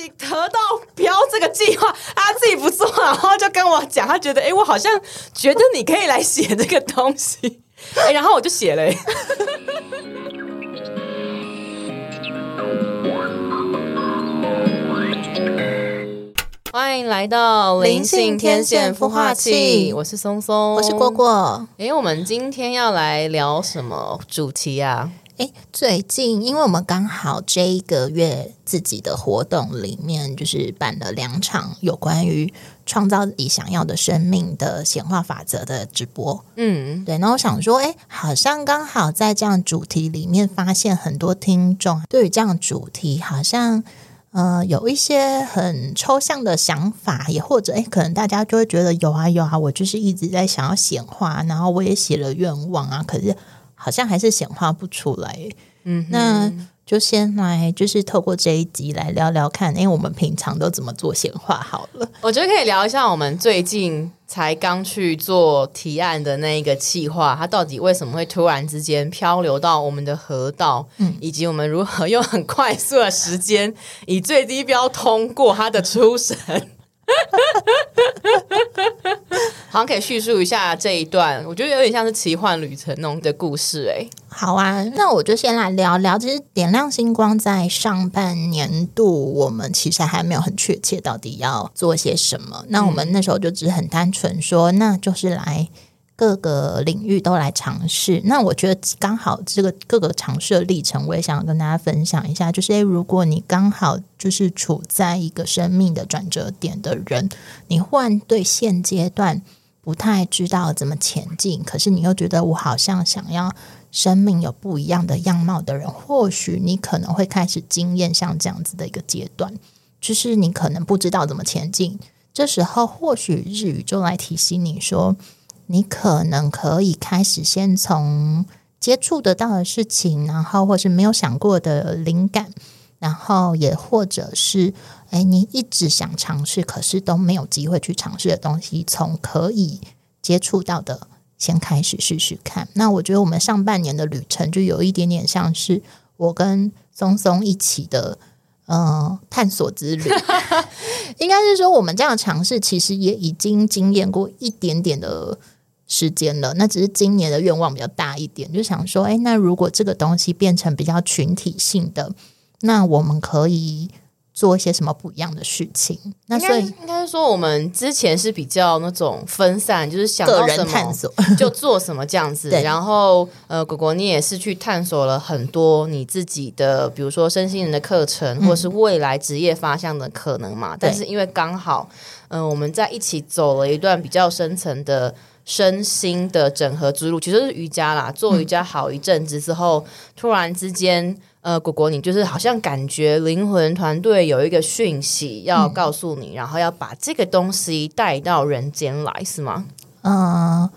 己得到标这个计划，他自己不做，然后就跟我讲，他觉得哎，我好像觉得你可以来写这个东西，哎，然后我就写了。欢迎来到灵性天线孵化器，我是松松，我是果果。哎，我们今天要来聊什么主题啊？哎，最近因为我们刚好这一个月自己的活动里面，就是办了两场有关于创造自己想要的生命的显化法则的直播。嗯，对。那我想说，哎，好像刚好在这样主题里面，发现很多听众对于这样主题好像。呃，有一些很抽象的想法，也或者哎，可能大家就会觉得有啊有啊，我就是一直在想要显化，然后我也写了愿望啊，可是好像还是显化不出来。嗯，那。就先来，就是透过这一集来聊聊看，因为我们平常都怎么做显化好了。我觉得可以聊一下我们最近才刚去做提案的那一个计划，它到底为什么会突然之间漂流到我们的河道，嗯，以及我们如何用很快速的时间以最低标通过它的出神。好像可以叙述一下这一段，我觉得有点像是奇幻旅程那种的故事。哎，好啊，那我就先来聊聊。其实点亮星光在上半年度，我们其实还没有很确切到底要做些什么。那我们那时候就只是很单纯说，那就是来。各个领域都来尝试，那我觉得刚好这个各个尝试的历程，我也想跟大家分享一下。就是诶，如果你刚好就是处在一个生命的转折点的人，你忽然对现阶段不太知道怎么前进，可是你又觉得我好像想要生命有不一样的样貌的人，或许你可能会开始经验像这样子的一个阶段，就是你可能不知道怎么前进，这时候或许日语就来提醒你说。你可能可以开始先从接触得到的事情，然后或是没有想过的灵感，然后也或者是哎，你一直想尝试，可是都没有机会去尝试的东西，从可以接触到的先开始试试看。那我觉得我们上半年的旅程就有一点点像是我跟松松一起的嗯探索之旅，应该是说我们这样尝试，其实也已经经验过一点点的。时间了，那只是今年的愿望比较大一点，就想说，哎，那如果这个东西变成比较群体性的，那我们可以做一些什么不一样的事情？那所以应该说，我们之前是比较那种分散，就是想个人探索就做什么这样子。然后，呃，果果你也是去探索了很多你自己的，比如说身心人的课程，或是未来职业方向的可能嘛。但是因为刚好，嗯，我们在一起走了一段比较深层的。身心的整合之路其实是瑜伽啦。做瑜伽好一阵子之后，突然之间，呃，果果你就是好像感觉灵魂团队有一个讯息要告诉你，然后要把这个东西带到人间来，是吗？嗯。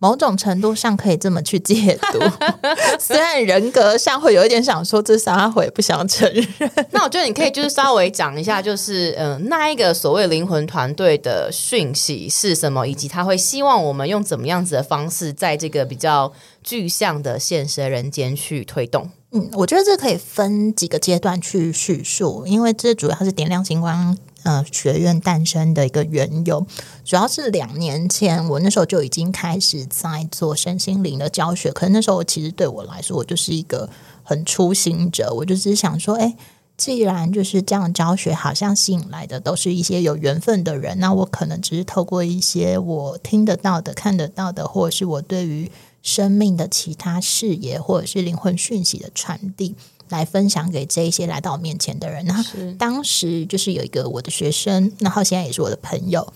某种程度上可以这么去解读，虽然人格上会有一点想说这撒回不想承认。那我觉得你可以就是稍微讲一下，就是嗯，那一个所谓灵魂团队的讯息是什么，以及他会希望我们用怎么样子的方式，在这个比较具象的现实人间去推动。嗯，我觉得这可以分几个阶段去叙述，因为这主要是点亮星光。呃，学院诞生的一个缘由，主要是两年前，我那时候就已经开始在做身心灵的教学。可是那时候，其实对我来说，我就是一个很初心者。我就只是想说，哎，既然就是这样教学，好像吸引来的都是一些有缘分的人，那我可能只是透过一些我听得到的、看得到的，或者是我对于生命的其他视野，或者是灵魂讯息的传递。来分享给这一些来到我面前的人。那当时就是有一个我的学生，然后现在也是我的朋友。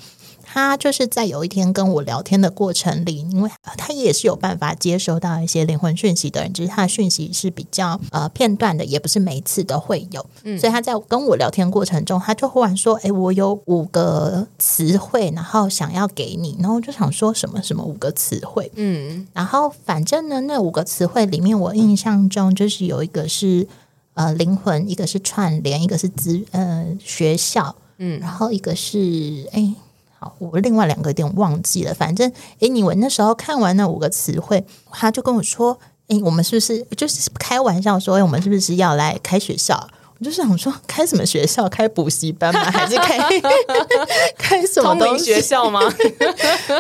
他就是在有一天跟我聊天的过程里，因为他也是有办法接收到一些灵魂讯息的人，只是他的讯息是比较呃片段的，也不是每一次都会有。嗯，所以他在跟我聊天过程中，他就忽然说：“哎，我有五个词汇，然后想要给你。”然后我就想说什么什么五个词汇？嗯，然后反正呢，那五个词汇里面，我印象中就是有一个是呃灵魂，一个是串联，一个是资呃学校，嗯，然后一个是哎。好，我另外两个有点忘记了。反正，诶，你我那时候看完那五个词汇，他就跟我说：“诶，我们是不是就是开玩笑说，诶，我们是不是要来开学校？”我就想说，开什么学校？开补习班吗？还是开 开什么东西学校吗？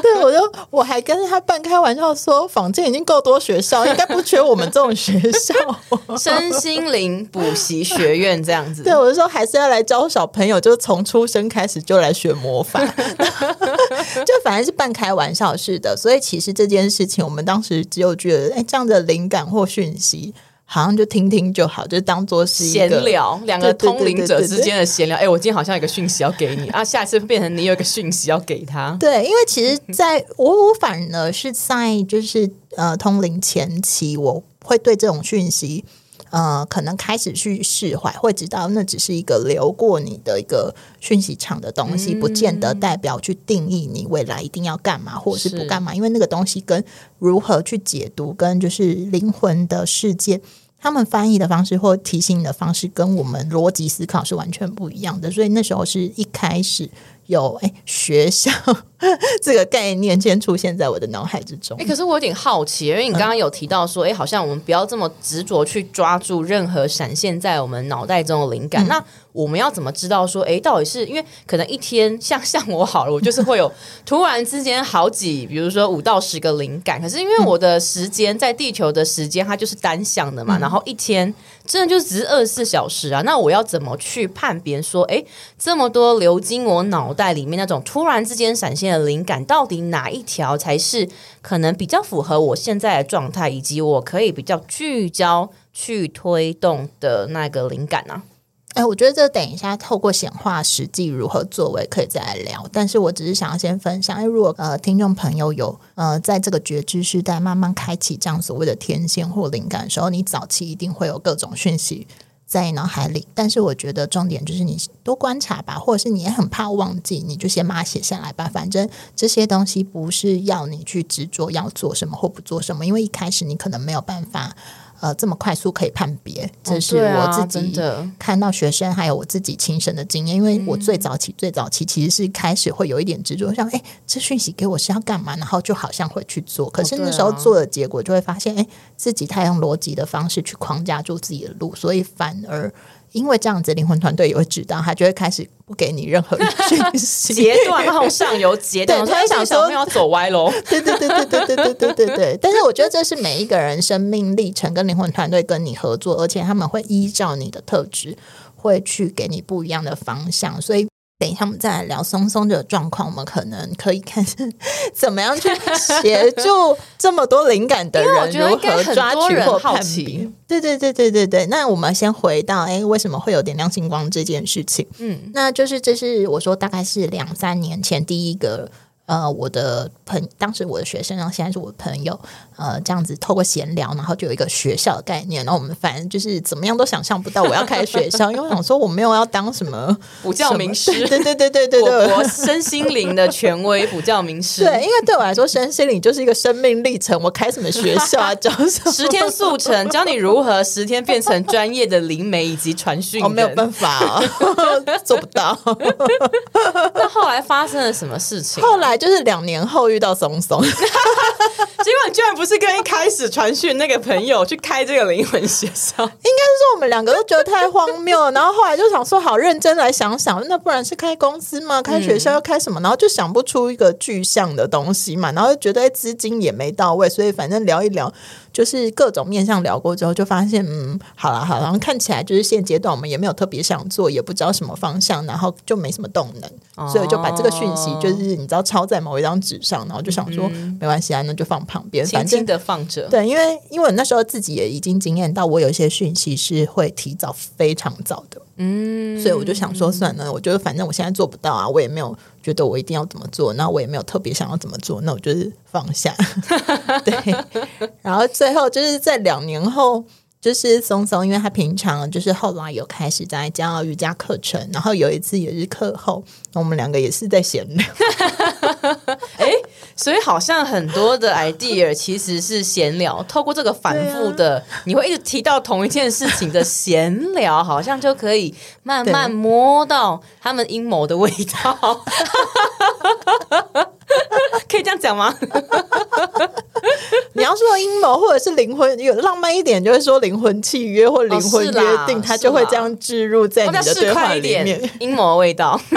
对，我就我还跟他半开玩笑说，坊间已经够多学校，应该不缺我们这种学校。身心灵补习学院这样子。对，我就说还是要来教小朋友，就从出生开始就来学魔法，就反正是半开玩笑似的。所以其实这件事情，我们当时只有觉得，哎，这样的灵感或讯息。好像就听听就好，就当做是闲聊，两个通灵者之间的闲聊。哎，我今天好像有个讯息要给你啊，下次变成你有一个讯息要给他。对，因为其实在我我反而是在就是呃通灵前期，我会对这种讯息。呃，可能开始去释怀，会知道那只是一个流过你的一个讯息场的东西，不见得代表去定义你未来一定要干嘛，或者是不干嘛。因为那个东西跟如何去解读，跟就是灵魂的世界，他们翻译的方式或提醒你的方式，跟我们逻辑思考是完全不一样的。所以那时候是一开始。有哎，学校 这个概念先出现在我的脑海之中。哎，可是我有点好奇，因为你刚刚有提到说，哎，好像我们不要这么执着去抓住任何闪现在我们脑袋中的灵感。那我们要怎么知道说，哎，到底是因为可能一天像像我好了，我就是会有 突然之间好几，比如说五到十个灵感。可是因为我的时间在地球的时间，它就是单向的嘛，然后一天真的就只是二十四小时啊。那我要怎么去判别说，哎，这么多流经我脑？在里面那种突然之间闪现的灵感，到底哪一条才是可能比较符合我现在的状态，以及我可以比较聚焦去推动的那个灵感呢？哎，我觉得这等一下透过显化实际如何作为可以再来聊。但是我只是想要先分享，哎，如果呃听众朋友有呃在这个觉知时代慢慢开启这样所谓的天线或灵感的时候，你早期一定会有各种讯息。在脑海里，但是我觉得重点就是你多观察吧，或者是你也很怕忘记，你就先把它写下来吧。反正这些东西不是要你去执着要做什么或不做什么，因为一开始你可能没有办法。呃，这么快速可以判别，这是我自己看到学生还有我自己亲身的经验。因为我最早期、最早期其实是开始会有一点执着，像哎，这讯息给我是要干嘛？然后就好像会去做，可是那时候做的结果就会发现，哎，自己太用逻辑的方式去框架住自己的路，所以反而。因为这样子，灵魂团队也会知道，他就会开始不给你任何讯息，截断，然后上游截断。他想说要走歪喽，对对对对对对对对对对。但是我觉得这是每一个人生命历程跟灵魂团队跟你合作，而且他们会依照你的特质，会去给你不一样的方向，所以。等一下，我们再来聊松松的状况。我们可能可以看 怎么样去协助这么多灵感的人如何抓取或判别。对对对对对对。那我们先回到，哎，为什么会有点亮星光这件事情？嗯，那就是这是我说大概是两三年前第一个。呃，我的朋当时我的学生，然后现在是我的朋友，呃，这样子透过闲聊，然后就有一个学校的概念，然后我们反正就是怎么样都想象不到我要开学校，因为我想说我没有要当什么 补教名师，对对对对对对，我身心灵的权威补教名师，对，因为对我来说身心灵就是一个生命历程，我开什么学校啊，教什么十天速成，教你如何十天变成专业的灵媒以及传讯，我没有办法，啊 做不到。那后来发生了什么事情？后来。就是两年后遇到松松，结果你居然不是跟一开始传讯那个朋友去开这个灵魂学校，应该是说我们两个都觉得太荒谬了，然后后来就想说好认真来想想，那不然是开公司吗？开学校要开什么？然后就想不出一个具象的东西嘛，然后就觉得资金也没到位，所以反正聊一聊。就是各种面向聊过之后，就发现嗯，好了好了，看起来就是现阶段我们也没有特别想做，也不知道什么方向，然后就没什么动能，所以就把这个讯息就是你知道抄在某一张纸上，然后就想说没关系啊，那就放旁边，轻轻的放着。对，因为因为那时候自己也已经经验到，我有一些讯息是会提早非常早的。嗯，所以我就想说，算了，我觉得反正我现在做不到啊，我也没有觉得我一定要怎么做，那我也没有特别想要怎么做，那我就是放下。对，然后最后就是在两年后。就是松松，因为他平常就是后来有开始在教瑜伽课程，然后有一次也是课后，我们两个也是在闲聊。哎，所以好像很多的 idea 其实是闲聊，透过这个反复的，你会一直提到同一件事情的闲聊，好像就可以慢慢摸到他们阴谋的味道。可以这样讲吗？你要说阴谋或者是灵魂有浪漫一点，就会说灵魂契约或灵魂约定，他就会这样置入在你的对话里面，阴谋味道。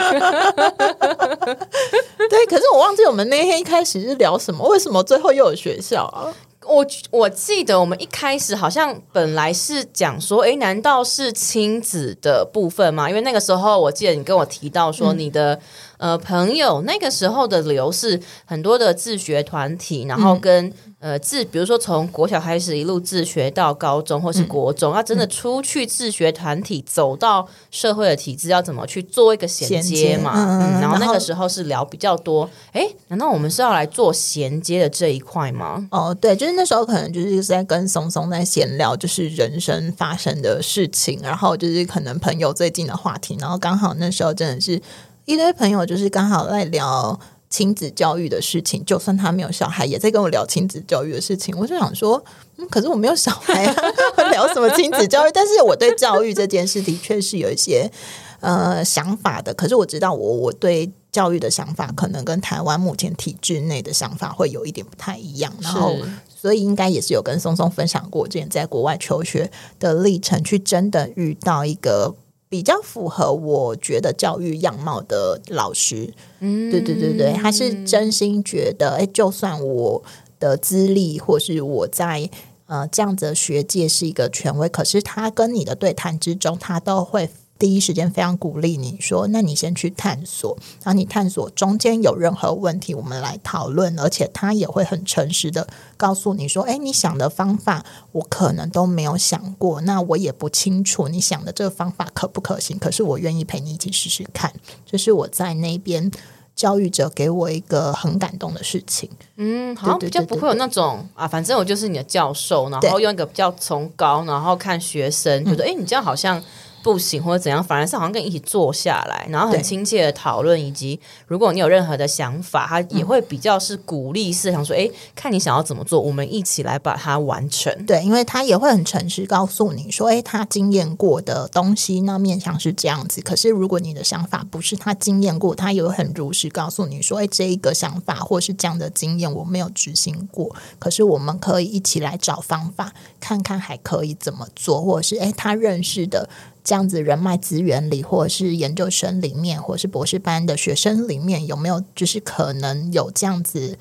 对，可是我忘记我们那天一开始是聊什么，为什么最后又有学校啊？我我记得我们一开始好像本来是讲说，哎，难道是亲子的部分吗？因为那个时候我记得你跟我提到说，你的呃朋友那个时候的流是很多的自学团体，然后跟。呃，自比如说从国小开始一路自学到高中或是国中，要真的出去自学团体，走到社会的体制，要怎么去做一个衔接嘛？嗯，然后那个时候是聊比较多。哎，难道我们是要来做衔接的这一块吗？哦，对，就是那时候可能就是在跟松松在闲聊，就是人生发生的事情，然后就是可能朋友最近的话题，然后刚好那时候真的是一堆朋友，就是刚好在聊。亲子教育的事情，就算他没有小孩，也在跟我聊亲子教育的事情。我就想说，嗯，可是我没有小孩啊，聊什么亲子教育？但是我对教育这件事的确是有一些呃想法的。可是我知道，我我对教育的想法，可能跟台湾目前体制内的想法会有一点不太一样。然后，所以应该也是有跟松松分享过，之前在国外求学的历程，去真的遇到一个。比较符合我觉得教育样貌的老师，嗯，对对对对，他是真心觉得，哎，就算我的资历或是我在呃这样子的学界是一个权威，可是他跟你的对谈之中，他都会。第一时间非常鼓励你说，那你先去探索，然后你探索中间有任何问题，我们来讨论。而且他也会很诚实的告诉你说，哎，你想的方法我可能都没有想过，那我也不清楚你想的这个方法可不可行。可是我愿意陪你一起试试看，这是我在那边教育者给我一个很感动的事情。嗯，好像比较不会有那种啊，反正我就是你的教授，然后用一个比较崇高，然后看学生觉得，哎，你这样好像。不行或者怎样，反而是好像跟你一起坐下来，然后很亲切的讨论，以及如果你有任何的想法，他也会比较是鼓励式，想说，哎，看你想要怎么做，我们一起来把它完成。对，因为他也会很诚实告诉你说，哎，他经验过的东西，那面向是这样子。可是如果你的想法不是他经验过，他也会很如实告诉你说，哎，这一个想法或是这样的经验我没有执行过，可是我们可以一起来找方法，看看还可以怎么做，或者是哎，他认识的。这样子人脉资源里，或者是研究生里面，或者是博士班的学生里面，有没有就是可能有这样子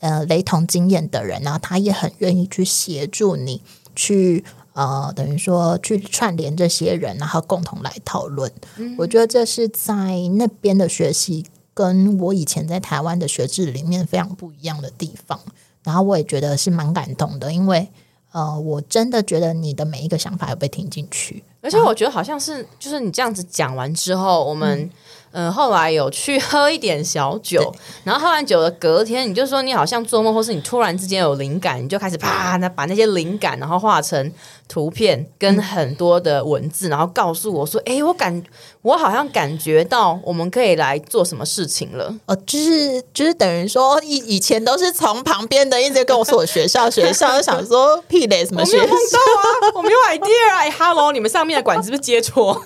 呃雷同经验的人？然后他也很愿意去协助你去呃，等于说去串联这些人，然后共同来讨论。我觉得这是在那边的学习，跟我以前在台湾的学制里面非常不一样的地方。然后我也觉得是蛮感动的，因为呃，我真的觉得你的每一个想法有被听进去。而且我觉得好像是，就是你这样子讲完之后，我们嗯。后来有去喝一点小酒，然后喝完酒的隔天，你就说你好像做梦，或是你突然之间有灵感，你就开始啪，那把那些灵感然后画成。图片跟很多的文字，然后告诉我说：“哎，我感我好像感觉到我们可以来做什么事情了。”哦，就是就是等于说以以前都是从旁边的一直跟我说我学校学校，就想说 屁嘞什么学校啊，我没有 idea 哎，Hello，你们上面的管是不是接错？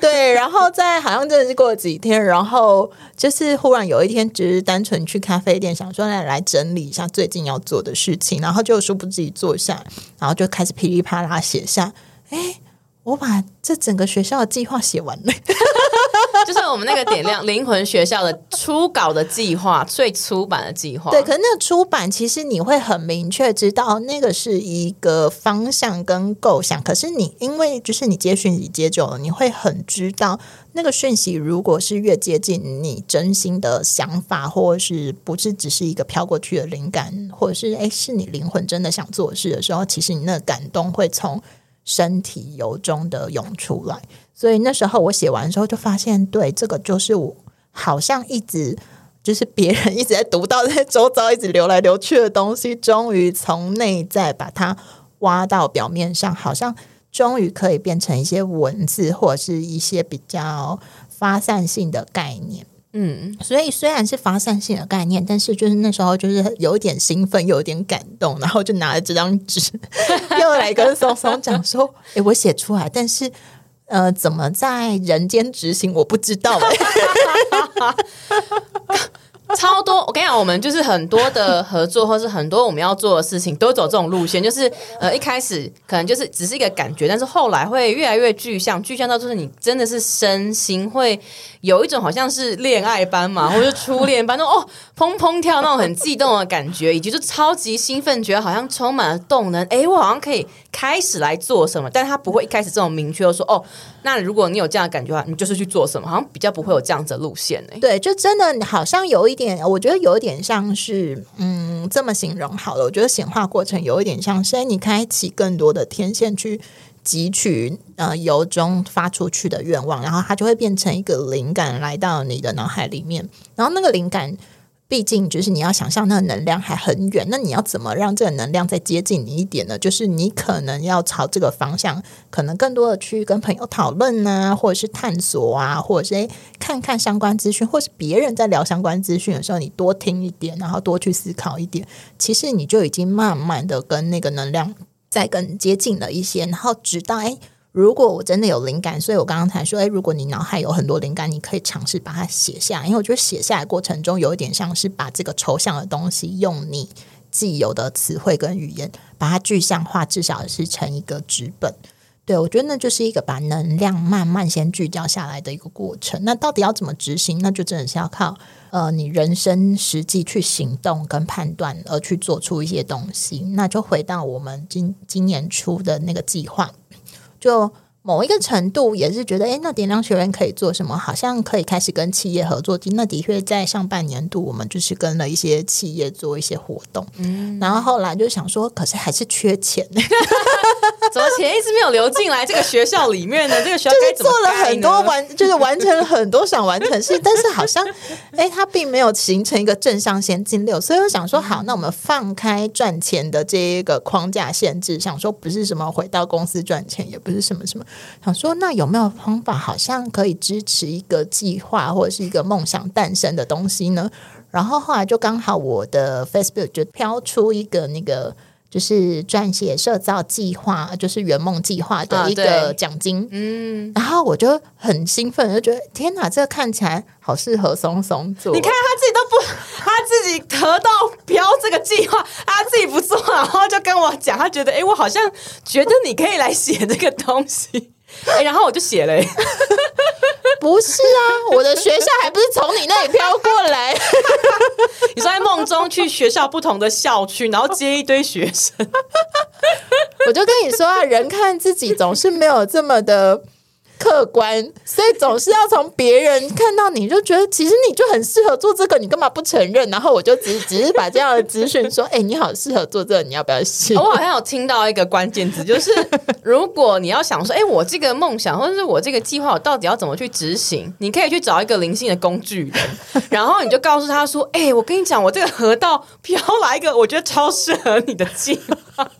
对，然后在好像真的是过了几天，然后就是忽然有一天，只是单纯去咖啡店，想说来来整理一下最近要做的事情，然后就殊不知坐下。然后就开始噼里啪啦写下，哎，我把这整个学校的计划写完了，就是我们那个点亮灵魂学校的初稿的计划，最初版的计划。对，可是那个初版其实你会很明确知道那个是一个方向跟构想，可是你因为就是你接讯息接久了，你会很知道。那个讯息，如果是越接近你真心的想法，或者是不是只是一个飘过去的灵感，或者是哎，是你灵魂真的想做事的时候，其实你那个感动会从身体由衷的涌出来。所以那时候我写完之后，就发现，对，这个就是我好像一直就是别人一直在读到在周遭一直流来流去的东西，终于从内在把它挖到表面上，好像。终于可以变成一些文字，或者是一些比较发散性的概念。嗯，所以虽然是发散性的概念，但是就是那时候就是有一点兴奋，有一点感动，然后就拿了这张纸，又来跟松松讲说：“ 哎，我写出来，但是呃，怎么在人间执行，我不知道。” 超多。我跟你讲，我们就是很多的合作，或是很多我们要做的事情，都走这种路线。就是呃，一开始可能就是只是一个感觉，但是后来会越来越具象，具象到就是你真的是身心会有一种好像是恋爱般嘛，或者初恋般，那种哦砰砰跳那种很激动的感觉，以及就超级兴奋，觉得好像充满了动能。哎，我好像可以开始来做什么，但他不会一开始这种明确说哦，那如果你有这样的感觉的话，你就是去做什么，好像比较不会有这样子的路线呢。对，就真的好像有一点，我觉得有一点像是，嗯，这么形容好了。我觉得显化过程有一点像是，你开启更多的天线去汲取呃由衷发出去的愿望，然后它就会变成一个灵感来到你的脑海里面，然后那个灵感。毕竟，就是你要想象那个能量还很远，那你要怎么让这个能量再接近你一点呢？就是你可能要朝这个方向，可能更多的去跟朋友讨论啊，或者是探索啊，或者是看看相关资讯，或是别人在聊相关资讯的时候，你多听一点，然后多去思考一点，其实你就已经慢慢的跟那个能量再更接近了一些，然后直到诶。如果我真的有灵感，所以我刚刚才说，哎，如果你脑海有很多灵感，你可以尝试把它写下，因为我觉得写下来过程中有一点像是把这个抽象的东西用你既有的词汇跟语言把它具象化，至少是成一个纸本。对我觉得那就是一个把能量慢慢先聚焦下来的一个过程。那到底要怎么执行？那就真的是要靠呃你人生实际去行动跟判断，而去做出一些东西。那就回到我们今今年初的那个计划。就某一个程度，也是觉得，哎，那点亮学院可以做什么？好像可以开始跟企业合作。那的确，在上半年度，我们就是跟了一些企业做一些活动。嗯，然后后来就想说，可是还是缺钱，怎么钱一直没有流进来这个学校里面呢？这个学校就是做了很多完，就是完成了很多想完成事，但是好像，哎，它并没有形成一个正向先进流。所以我想说，好，那我们放开赚钱的这一个框架限制，想说不是什么回到公司赚钱，也不是什么什么。想说，那有没有方法，好像可以支持一个计划或者是一个梦想诞生的东西呢？然后后来就刚好我的 Facebook 就飘出一个那个。就是撰写社造计划，就是圆梦计划的一个奖金。嗯，然后我就很兴奋，就觉得天哪，这个看起来好适合松松做。你看他自己都不，他自己得到标这个计划，他自己不做，然后就跟我讲，他觉得哎，我好像觉得你可以来写这个东西。哎，然后我就写了。不是啊，我的学校还不是从你那里飘过来。你说在梦中去学校不同的校区，然后接一堆学生。我就跟你说啊，人看自己总是没有这么的。客观，所以总是要从别人看到你就觉得，其实你就很适合做这个，你干嘛不承认？然后我就只 只是把这样的资讯说，哎，你好适合做这个，你要不要写？我好像有听到一个关键词，就是如果你要想说，哎，我这个梦想或者是我这个计划，我到底要怎么去执行？你可以去找一个灵性的工具人，然后你就告诉他说，哎，我跟你讲，我这个河道飘来一个，我觉得超适合你的计划。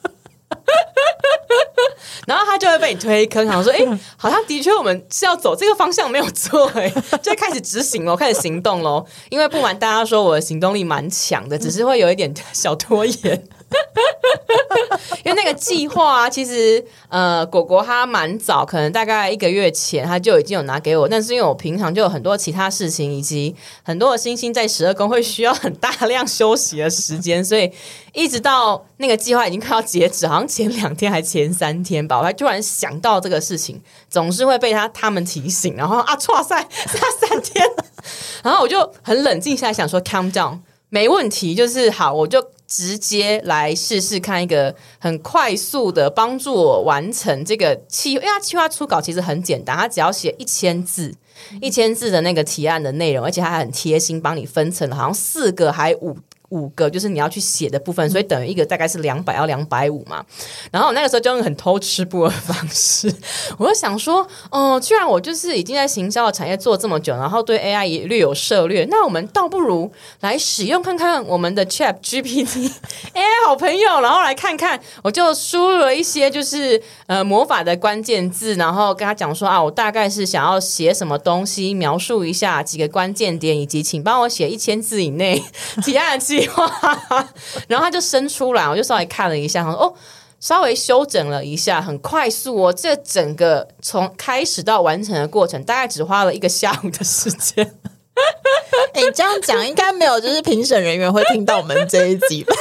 然后他就会被你推坑，想说：“哎，好像的确我们是要走这个方向，没有错。”哎，就开始执行了，开始行动喽。因为不瞒大家说，我的行动力蛮强的，只是会有一点小拖延。因为那个计划啊，其实呃，果果他蛮早，可能大概一个月前他就已经有拿给我，但是因为我平常就有很多其他事情，以及很多的星星在十二宫会需要很大量休息的时间，所以一直到那个计划已经快要截止，好像前两天还前三天吧，我还突然想到这个事情，总是会被他他们提醒，然后啊，错赛差三天，然后我就很冷静下来想说，calm down，没问题，就是好，我就。直接来试试看一个很快速的帮助我完成这个企，因为它企划初稿其实很简单，它只要写一千字，一千字的那个提案的内容，而且它还很贴心，帮你分成了好像四个还五。五个就是你要去写的部分，所以等于一个大概是两百到两百五嘛。然后我那个时候就用很偷吃播的方式，我就想说，哦，既然我就是已经在行销的产业做这么久，然后对 AI 也略有涉略，那我们倒不如来使用看看我们的 Chat GPT AI 好朋友，然后来看看，我就输入了一些就是呃魔法的关键字，然后跟他讲说啊，我大概是想要写什么东西，描述一下几个关键点，以及请帮我写一千字以内 提案 然后他就伸出来，我就稍微看了一下，说哦，稍微修整了一下，很快速哦。这整个从开始到完成的过程，大概只花了一个下午的时间。哎，这样讲应该没有，就是评审人员会听到我们这一集吧？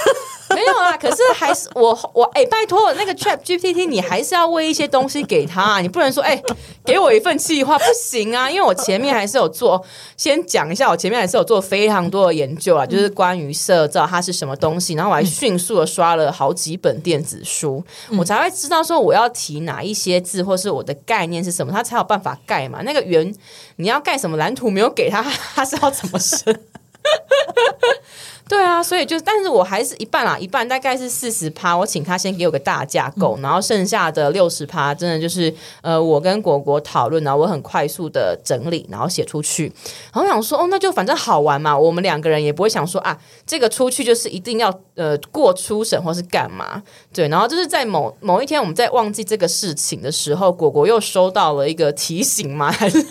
没有啊，可是还是 我我哎，拜托那个 Chat GPT，你还是要喂一些东西给他，啊你不能说哎，给我一份计划不行啊，因为我前面还是有做，先讲一下，我前面还是有做非常多的研究啊，就是关于社造它是什么东西，然后我还迅速的刷了好几本电子书，我才会知道说我要提哪一些字，或是我的概念是什么，它才有办法盖嘛。那个圆你要盖什么蓝图没有给他，他是要怎么生？对啊，所以就，但是我还是一半啦，一半大概是四十趴，我请他先给我个大架构，然后剩下的六十趴，真的就是呃，我跟果果讨论，然后我很快速的整理，然后写出去。然后想说，哦，那就反正好玩嘛，我们两个人也不会想说啊，这个出去就是一定要呃过初审或是干嘛。对，然后就是在某某一天我们在忘记这个事情的时候，果果又收到了一个提醒吗？还是？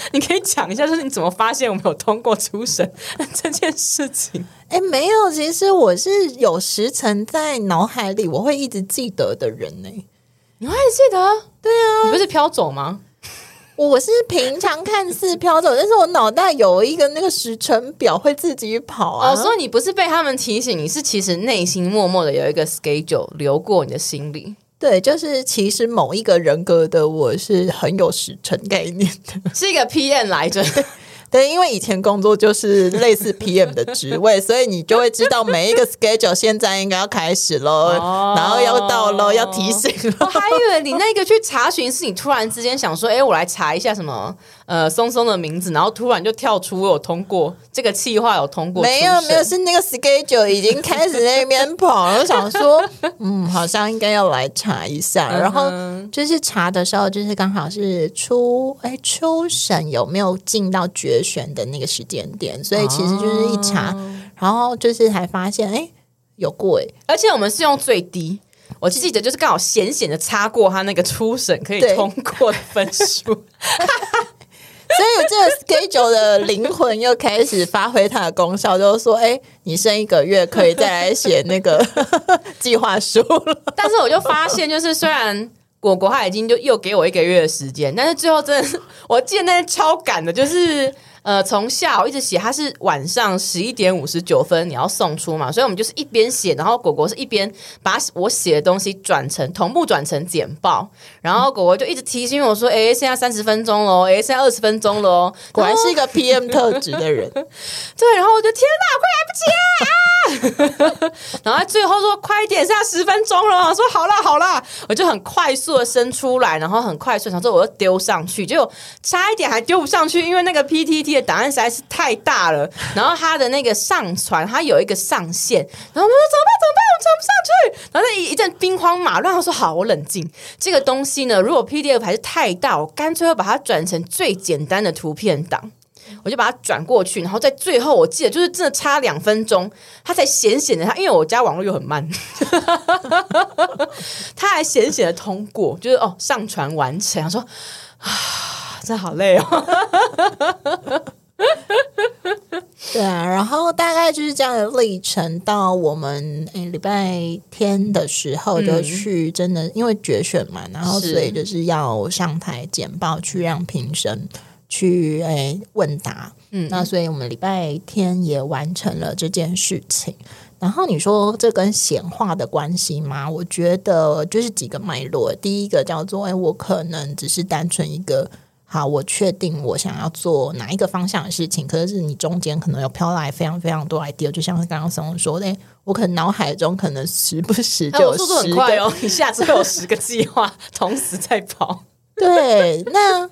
你可以讲一下，就是你怎么发现我们有通过初审 这件事情？哎，没有，其实我是有时辰在脑海里，我会一直记得的人呢。你会记得？对啊，你不是飘走吗？我是平常看似飘走，但是我脑袋有一个那个时辰表会自己跑啊。所以你不是被他们提醒，你是其实内心默默的有一个 schedule 流过你的心里。对，就是其实某一个人格的我是很有时辰概念的，是一个 PM 来着。对，因为以前工作就是类似 PM 的职位，所以你就会知道每一个 schedule 现在应该要开始喽，然后要到喽，要提醒。我还以为你那个去查询是你突然之间想说，哎，我来查一下什么。呃，松松的名字，然后突然就跳出我有通过这个计划，有通过没有？没有，是那个 schedule 已经开始那边跑，我想说，嗯，好像应该要来查一下。然后就是查的时候，就是刚好是初哎初审有没有进到决选的那个时间点，所以其实就是一查，然后就是才发现，哎，有过哎，而且我们是用最低，我记得就是刚好险险的擦过他那个初审可以通过的分数。所以这个 schedule 的灵魂又开始发挥它的功效，就是说，哎，你剩一个月可以再来写那个计划书了。但是我就发现，就是虽然果果他已经就又给我一个月的时间，但是最后真的我见那些超赶的，就是。呃，从下午一直写，他是晚上十一点五十九分你要送出嘛，所以我们就是一边写，然后果果是一边把我写的东西转成同步转成简报，然后果果就一直提醒我说：“哎，现在三十分钟喽，哎，现在二十分钟喽。”果然是一个 PM 特质的人，对，然后我就天哪，快来不及啊！然后最后说：“快一点，剩下十分钟了。”说：“好了好了。”我就很快速的伸出来，然后很快速，然后我又丢上去，结果差一点还丢不上去，因为那个的档案实在是太大了，然后他的那个上传，他有一个上限，然后我说怎么办？怎么办？我传不上去。然后一一阵兵荒马乱，他说：“好，我冷静。这个东西呢，如果 PDF 还是太大，我干脆要把它转成最简单的图片档，我就把它转过去。然后在最后，我记得就是真的差两分钟，他才显显的，他因为我家网络又很慢，他还显显的通过，就是哦，上传完成。他说啊。真好累哦！对啊，然后大概就是这样的历程。到我们诶礼拜天的时候就去，真的因为决选嘛，然后所以就是要上台简报，去让评审去诶问答。嗯，那所以我们礼拜天也完成了这件事情。然后你说这跟显化的关系吗？我觉得就是几个脉络。第一个叫做诶，我可能只是单纯一个。好，我确定我想要做哪一个方向的事情，可是你中间可能有飘来非常非常多 idea，就像是刚刚松松说的，我可能脑海中可能时不时就速度很快哦，一下子有十个计划同时在跑。对，那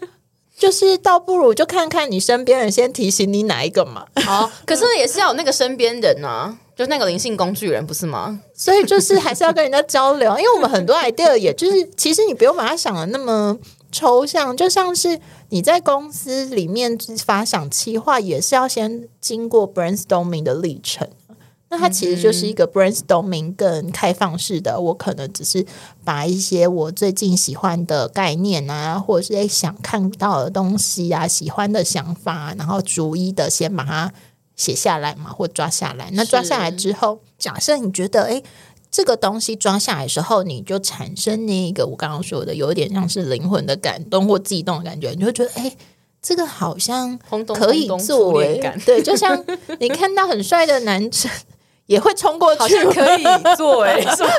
就是倒不如就看看你身边人先提醒你哪一个嘛。好，可是也是要有那个身边人啊，就那个灵性工具人不是吗？所以就是还是要跟人家交流，因为我们很多 idea 也就是其实你不用把它想的那么。抽象就像是你在公司里面发想企划，也是要先经过 brainstorming 的历程。那它其实就是一个 brainstorming 更开放式的。我可能只是把一些我最近喜欢的概念啊，或者是想看到的东西啊，喜欢的想法，然后逐一的先把它写下来嘛，或抓下来。那抓下来之后，假设你觉得诶。这个东西装下来的时候，你就产生那个我刚刚说的，有点像是灵魂的感动或悸动的感觉，你就觉得哎，这个好像可以轰动做诶、初恋感对，就像你看到很帅的男生。也会冲过去，好像可以做哎、是吧？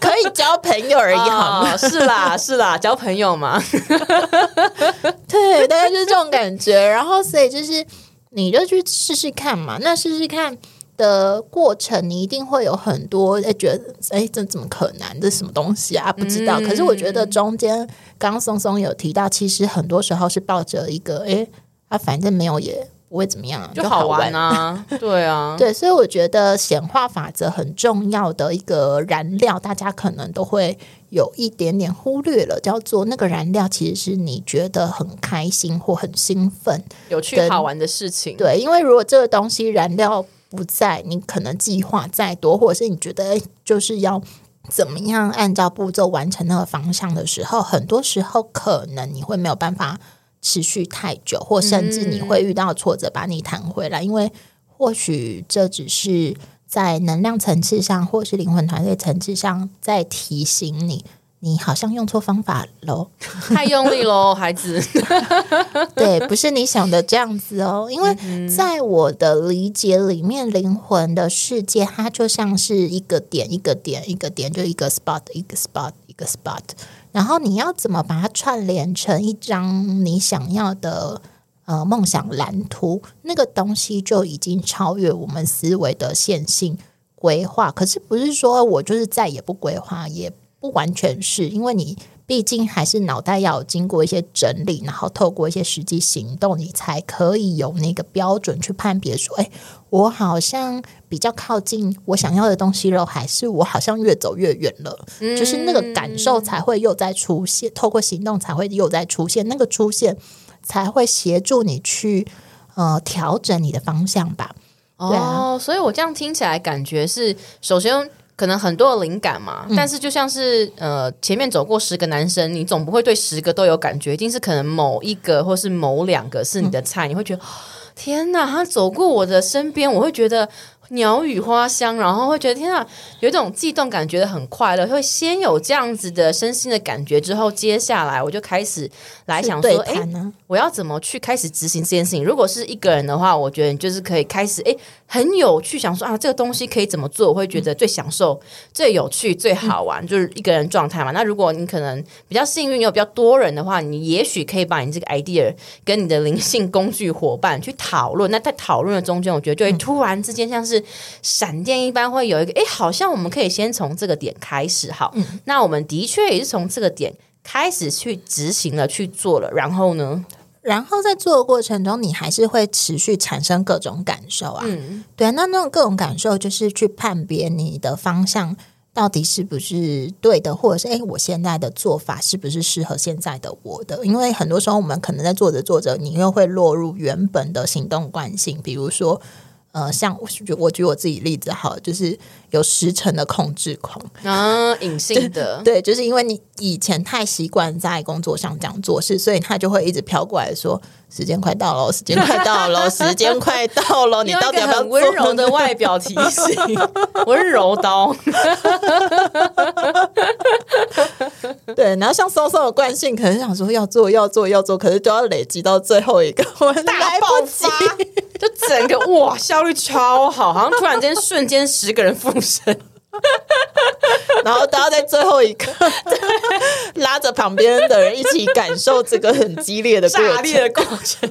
可以交朋友而已，好吗？哦是啦，是啦，交朋友嘛。对，大概就是这种感觉。然后，所以就是你就去试试看嘛。那试试看的过程，你一定会有很多哎，觉得哎，这怎么可能？这什么东西啊？不知道。可是我觉得中间，刚刚松松有提到，其实很多时候是抱着一个哎，啊，反正没有也不会怎么样，就好玩啊。对啊，对，所以我觉得显化法则很重要的一个燃料，大家可能都会有一点点忽略了，叫做那个燃料其实是你觉得很开心或很兴奋、有趣好玩的事情。对，因为如果这个东西燃料不在，你可能计划再多，或者是你觉得就是要怎么样按照步骤完成那个方向的时候，很多时候可能你会没有办法。持续太久，或甚至你会遇到挫折，把你弹回来。因为或许这只是在能量层次上，或是灵魂团队层次上，在提醒你，你好像用错方法喽，太用力喽，孩子。对，不是你想的这样子哦。因为在我的理解里面，灵魂的世界它就像是一个点，一个点，一个点，就一个 spot，一个 spot，一个 spot。然后你要怎么把它串联成一张你想要的呃梦想蓝图？那个东西就已经超越我们思维的线性规划。可是不是说我就是再也不规划，也不完全是因为你毕竟还是脑袋要经过一些整理，然后透过一些实际行动，你才可以有那个标准去判别说，哎，我好像比较靠近我想要的东西了，还是我好像越走越远了？就是那个感受才会又在出现，透过行动才会又在出现，那个出现才会协助你去呃调整你的方向吧。哦，所以我这样听起来感觉是，首先可能很多的灵感嘛，但是就像是呃前面走过十个男生，你总不会对十个都有感觉，一定是可能某一个或是某两个是你的菜，你会觉得天哪，他走过我的身边，我会觉得。鸟语花香，然后会觉得天啊，有一种悸动感，觉得很快乐。会先有这样子的身心的感觉，之后接下来我就开始来想说，哎，我要怎么去开始执行这件事情？如果是一个人的话，我觉得你就是可以开始，哎，很有趣，想说啊，这个东西可以怎么做？我会觉得最享受、最有趣、最好玩，就是一个人状态嘛。那如果你可能比较幸运，有比较多人的话，你也许可以把你这个 idea 跟你的灵性工具伙伴去讨论。那在讨论的中间，我觉得就会突然之间像是。闪电一般会有一个，哎，好像我们可以先从这个点开始，好，那我们的确也是从这个点开始去执行了，去做了，然后呢，然后在做的过程中，你还是会持续产生各种感受啊，对，那那种各种感受就是去判别你的方向到底是不是对的，或者是哎，我现在的做法是不是适合现在的我的？因为很多时候我们可能在做着做着，你又会落入原本的行动惯性，比如说。呃，像我举我举我自己例子好，就是有十成的控制狂。啊，隐性的，对，就是因为你以前太习惯在工作上这样做事，所以他就会一直飘过来说：“时间快到了，时间快到了，时间快到了，你到底要不要？”温柔的外表提醒，温柔刀。对，然后像松松的惯性，可能想说要做要做要做，可是都要累积到最后一个，大爆发。就整个哇，效率超好，好像突然间瞬间十个人附身，然后都要在最后一刻拉着旁边的人一起感受这个很激烈的、炸裂的过程。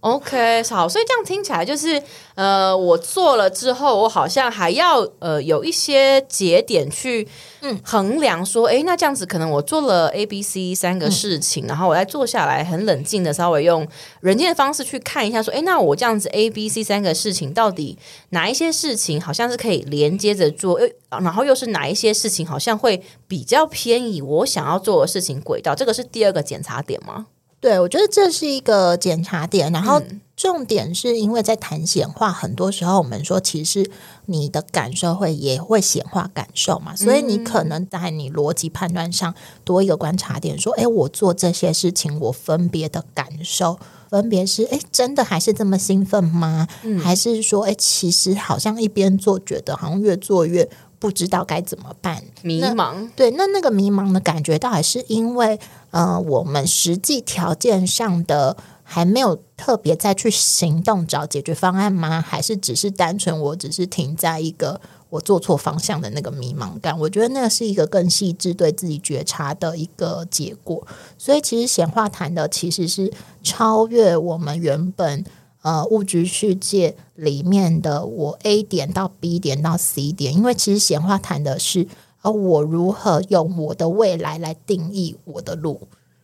OK，好，所以这样听起来就是，呃，我做了之后，我好像还要呃有一些节点去嗯衡量说，哎，那这样子可能我做了 A、B、C 三个事情，然后我再坐下来很冷静的稍微用人间的方式去看一下，说，哎，那我这样子 A、B、C 三个事情到底哪一些事情好像是可以连接着做，然后又是哪一些事情好像会比较偏移我想要做的事情轨道，这个是第二个检查点吗？对，我觉得这是一个检查点，然后重点是因为在谈显化，很多时候我们说，其实你的感受会也会显化感受嘛，所以你可能在你逻辑判断上多一个观察点，说，哎，我做这些事情，我分别的感受，分别是，哎，真的还是这么兴奋吗？还是说，哎，其实好像一边做，觉得好像越做越。不知道该怎么办，迷茫。对，那那个迷茫的感觉，到底是因为呃，我们实际条件上的还没有特别再去行动找解决方案吗？还是只是单纯我只是停在一个我做错方向的那个迷茫感？我觉得那是一个更细致对自己觉察的一个结果。所以，其实显化谈的其实是超越我们原本。呃，物质世界里面的我 A 点到 B 点到 C 点，因为其实显化谈的是，呃，我如何用我的未来来定义我的路，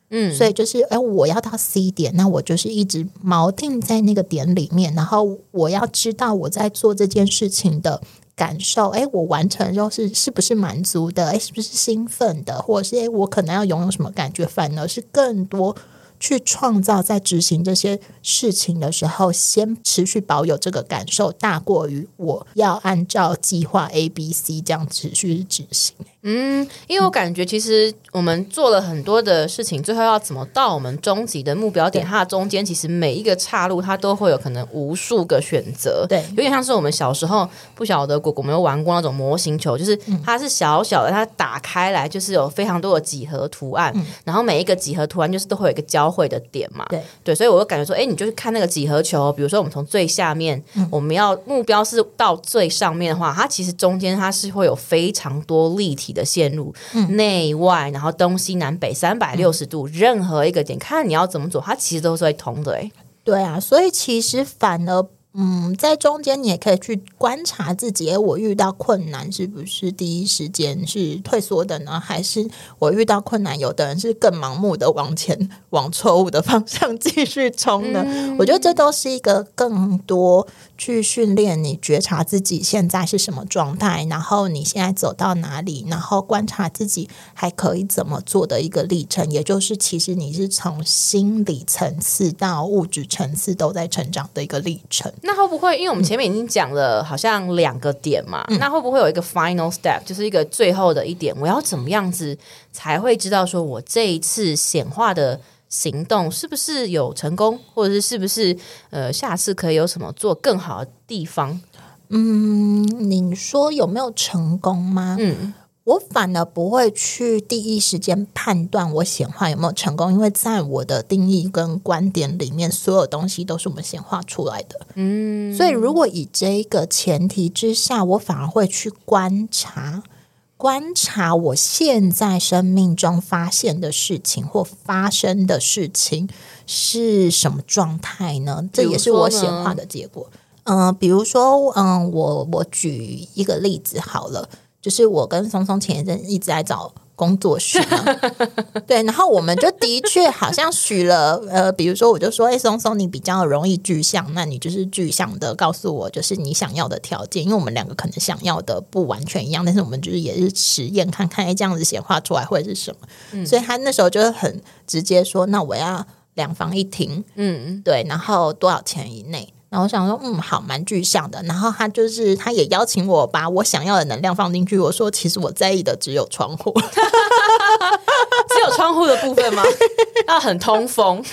嗯，所以就是，哎，我要到 C 点，那我就是一直锚定在那个点里面，然后我要知道我在做这件事情的感受，哎，我完成之后是是不是满足的，哎，是不是兴奋的，或者是哎，我可能要拥有什么感觉，反而是更多。去创造在执行这些事情的时候，先持续保有这个感受，大过于我要按照计划 A、B、C 这样持续执行。嗯，因为我感觉其实我们做了很多的事情，最后要怎么到我们终极的目标点？它的中间其实每一个岔路，它都会有可能无数个选择。对，有点像是我们小时候不晓得果果没有玩过那种模型球，就是它是小小的，它打开来就是有非常多的几何图案，然后每一个几何图案就是都会有一个交汇的点嘛。对对，所以我就感觉说，哎，你就是看那个几何球，比如说我们从最下面，我们要目标是到最上面的话，它其实中间它是会有非常多立体。的线路内外，然后东西南北三百六十度，任何一个点，看你要怎么走，它其实都是会通的。哎，对啊，所以其实反而。嗯，在中间你也可以去观察自己，哎，我遇到困难是不是第一时间是退缩的呢？还是我遇到困难，有的人是更盲目的往前往错误的方向继续冲呢？我觉得这都是一个更多去训练你觉察自己现在是什么状态，然后你现在走到哪里，然后观察自己还可以怎么做的一个历程。也就是其实你是从心理层次到物质层次都在成长的一个历程。那会不会，因为我们前面已经讲了，好像两个点嘛，那会不会有一个 final step，就是一个最后的一点，我要怎么样子才会知道说我这一次显化的行动是不是有成功，或者是是不是呃下次可以有什么做更好的地方？嗯，你说有没有成功吗？嗯。我反而不会去第一时间判断我显化有没有成功，因为在我的定义跟观点里面，所有东西都是我们显化出来的。嗯，所以如果以这个前提之下，我反而会去观察，观察我现在生命中发现的事情或发生的事情是什么状态呢？这也是我显化的结果。嗯，比如说，嗯，我我举一个例子好了。就是我跟松松前一阵一直在找工作室，对，然后我们就的确好像许了，呃，比如说我就说，哎，松松你比较容易具象，那你就是具象的告诉我，就是你想要的条件，因为我们两个可能想要的不完全一样，但是我们就是也是实验看看，哎，这样子显化出来会是什么？所以他那时候就很直接说，那我要两房一厅，嗯，对，然后多少钱以内？然后我想说，嗯，好，蛮具象的。然后他就是，他也邀请我把我想要的能量放进去。我说，其实我在意的只有窗户，只有窗户的部分吗？要 很通风。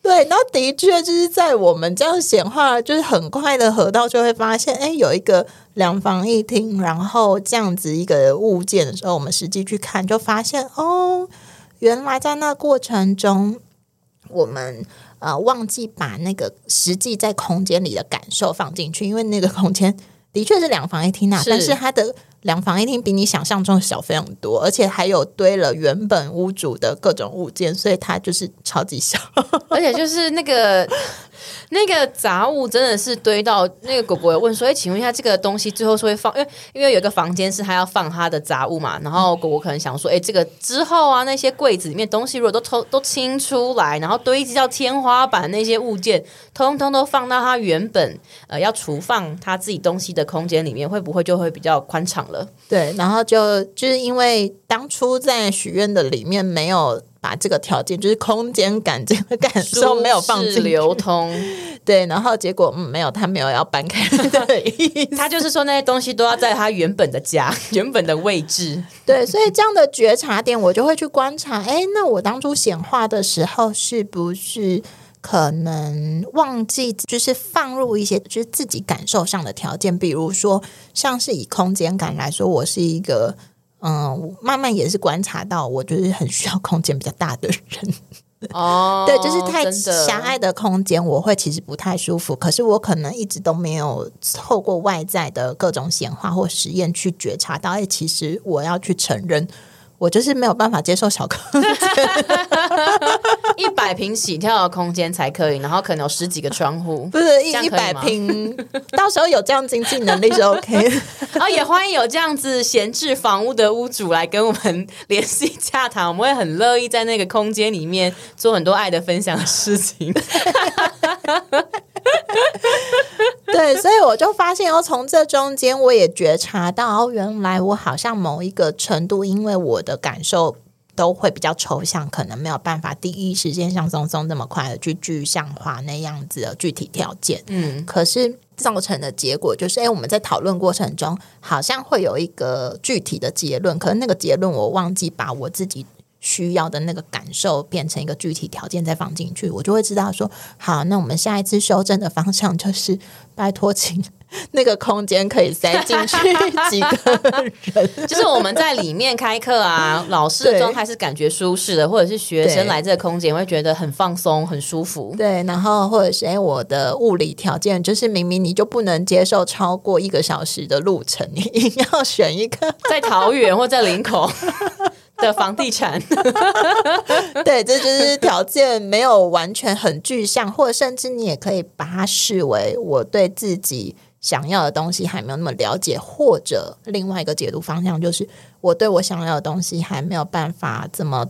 对，然后的确就是在我们这样显化，就是很快的河道就会发现，哎，有一个两房一厅，然后这样子一个物件的时候，我们实际去看，就发现哦，原来在那过程中。我们呃忘记把那个实际在空间里的感受放进去，因为那个空间的确是两房一厅啊，但是它的两房一厅比你想象中小非常多，而且还有堆了原本屋主的各种物件，所以它就是超级小，而且就是那个。那个杂物真的是堆到那个果果问说：“哎，请问一下，这个东西最后是会放？因为因为有个房间是他要放他的杂物嘛。然后果果可能想说：哎，这个之后啊，那些柜子里面东西如果都偷都清出来，然后堆积到天花板那些物件，通通都放到他原本呃要储放他自己东西的空间里面，会不会就会比较宽敞了？对，然后就就是因为当初在许愿的里面没有。”把这个条件就是空间感这个感受没有放进流通，对，然后结果嗯没有，他没有要搬开的 意思，他就是说那些东西都要在他原本的家、原本的位置。对，所以这样的觉察点，我就会去观察，哎，那我当初显化的时候是不是可能忘记就是放入一些就是自己感受上的条件，比如说像是以空间感来说，我是一个嗯，慢慢也是观察到，我就是很需要空间比较大的人。哦，对，就是太狭隘的空间，我会其实不太舒服。可是我可能一直都没有透过外在的各种显化或实验去觉察到，哎，其实我要去承认。我就是没有办法接受小空间，一百平起跳的空间才可以，然后可能有十几个窗户，不是一一百平，到时候有这样经济能力就 OK。然后也欢迎有这样子闲置房屋的屋主来跟我们联系洽谈，我们会很乐意在那个空间里面做很多爱的分享的事情。对，所以我就发现，哦，从这中间我也觉察到，原来我好像某一个程度，因为我的感受都会比较抽象，可能没有办法第一时间像松松那么快的去具象化那样子的具体条件。嗯，可是造成的结果就是，哎，我们在讨论过程中好像会有一个具体的结论，可是那个结论我忘记把我自己。需要的那个感受变成一个具体条件再放进去，我就会知道说好，那我们下一次修正的方向就是拜托，请那个空间可以塞进去几个人，就是我们在里面开课啊，老师的状态是感觉舒适的，或者是学生来这个空间会觉得很放松、很舒服。对，然后或者是哎，我的物理条件就是明明你就不能接受超过一个小时的路程，你一定要选一个在桃园或在林口。的房地产，对，这就是条件没有完全很具象，或者甚至你也可以把它视为我对自己想要的东西还没有那么了解，或者另外一个解读方向就是我对我想要的东西还没有办法这么。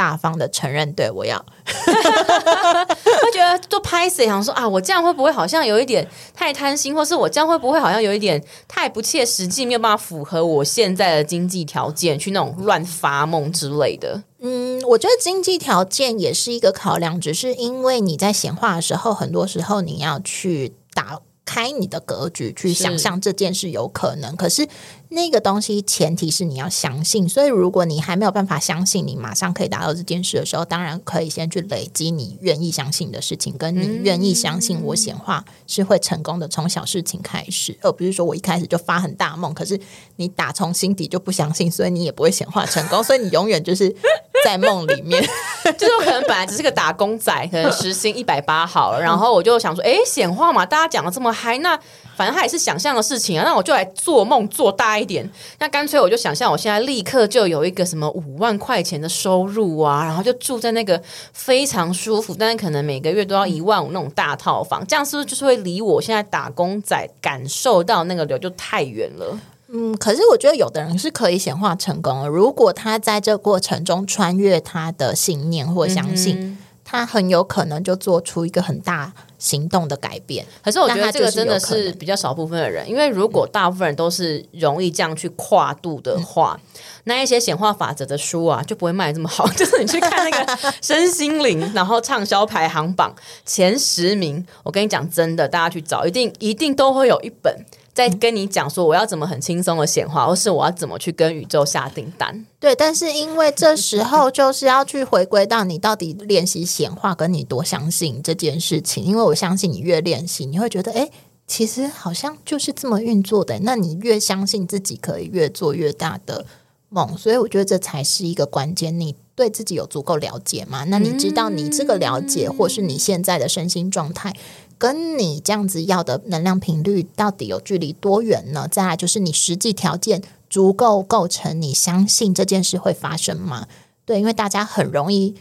大方的承认，对我要，会觉得做拍死，想说啊，我这样会不会好像有一点太贪心，或是我这样会不会好像有一点太不切实际，没有办法符合我现在的经济条件，去那种乱发梦之类的。嗯，我觉得经济条件也是一个考量，只是因为你在显化的时候，很多时候你要去打开你的格局，去想象这件事有可能，可是。那个东西前提是你要相信，所以如果你还没有办法相信你马上可以达到这件事的时候，当然可以先去累积你愿意相信的事情，跟你愿意相信我显化是会成功的，从小事情开始，而不是说我一开始就发很大梦，可是你打从心底就不相信，所以你也不会显化成功，所以你永远就是 在梦里面，就是我可能本来只是个打工仔，可能时薪一百八好了，然后我就想说，哎，显化嘛，大家讲的这么嗨，那反正他也是想象的事情啊，那我就来做梦做大。一点，那干脆我就想象，我现在立刻就有一个什么五万块钱的收入啊，然后就住在那个非常舒服，但是可能每个月都要一万五那种大套房，这样是不是就是会离我现在打工仔感受到那个流就太远了？嗯，可是我觉得有的人是可以显化成功的，如果他在这过程中穿越他的信念或相信，他很有可能就做出一个很大。行动的改变，可是我觉得这个真的是比较少部分的人，因为如果大部分人都是容易这样去跨度的话，那一些显化法则的书啊就不会卖这么好。就是你去看那个身心灵，然后畅销排行榜前十名，我跟你讲真的，大家去找，一定一定都会有一本。在跟你讲说我要怎么很轻松的显化，或是我要怎么去跟宇宙下订单。对，但是因为这时候就是要去回归到你到底练习显化，跟你多相信这件事情。因为我相信你越练习，你会觉得哎，其实好像就是这么运作的。那你越相信自己可以越做越大的梦，所以我觉得这才是一个关键。你对自己有足够了解吗？那你知道你这个了解，或是你现在的身心状态？跟你这样子要的能量频率到底有距离多远呢？再来就是你实际条件足够构成你相信这件事会发生吗？对，因为大家很容易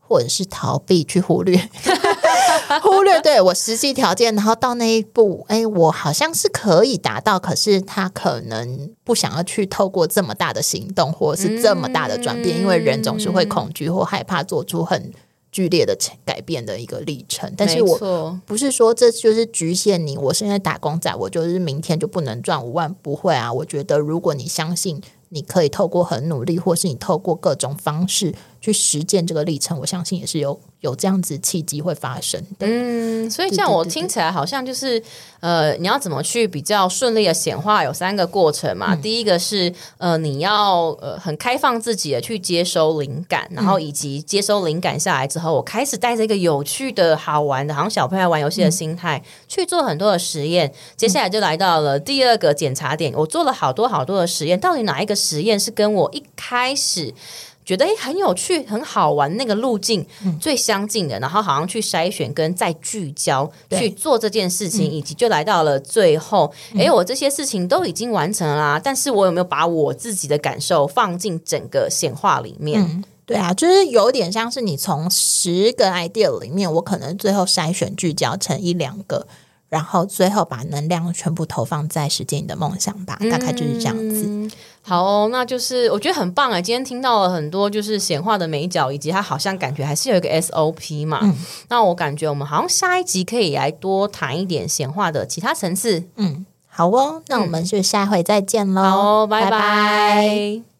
或者是逃避去忽略，忽略对我实际条件，然后到那一步，哎，我好像是可以达到，可是他可能不想要去透过这么大的行动，或者是这么大的转变，因为人总是会恐惧或害怕做出很。剧烈的改变的一个历程，但是我不是说这就是局限你。我现在打工仔，我就是明天就不能赚五万，不会啊。我觉得如果你相信你可以透过很努力，或是你透过各种方式去实践这个历程，我相信也是有有这样子契机会发生的。嗯，所以这样我听起来好像就是呃，你要怎么去比较顺利的显化，有三个过程嘛。第一个是呃，你要呃很开放自己的去接收灵感，然后以及接收灵感下来之后，我开始带着一个有趣的好玩的，好像小朋友玩游戏的心态去做很多的实验。接下来就来到了第二个检查点，我做了好多好多的实验，到底哪一个实验是跟我一开始。觉得诶很有趣、很好玩，那个路径最相近的，然后好像去筛选跟再聚焦去做这件事情，以及就来到了最后，诶，我这些事情都已经完成啦，但是我有没有把我自己的感受放进整个显化里面？对啊，就是有点像是你从十个 idea 里面，我可能最后筛选聚焦成一两个。然后最后把能量全部投放在实践你的梦想吧，大概就是这样子。好，那就是我觉得很棒啊！今天听到了很多就是显化的美角，以及它好像感觉还是有一个 SOP 嘛。那我感觉我们好像下一集可以来多谈一点显化的其他层次。嗯，好哦，那我们就下回再见喽。好，拜拜。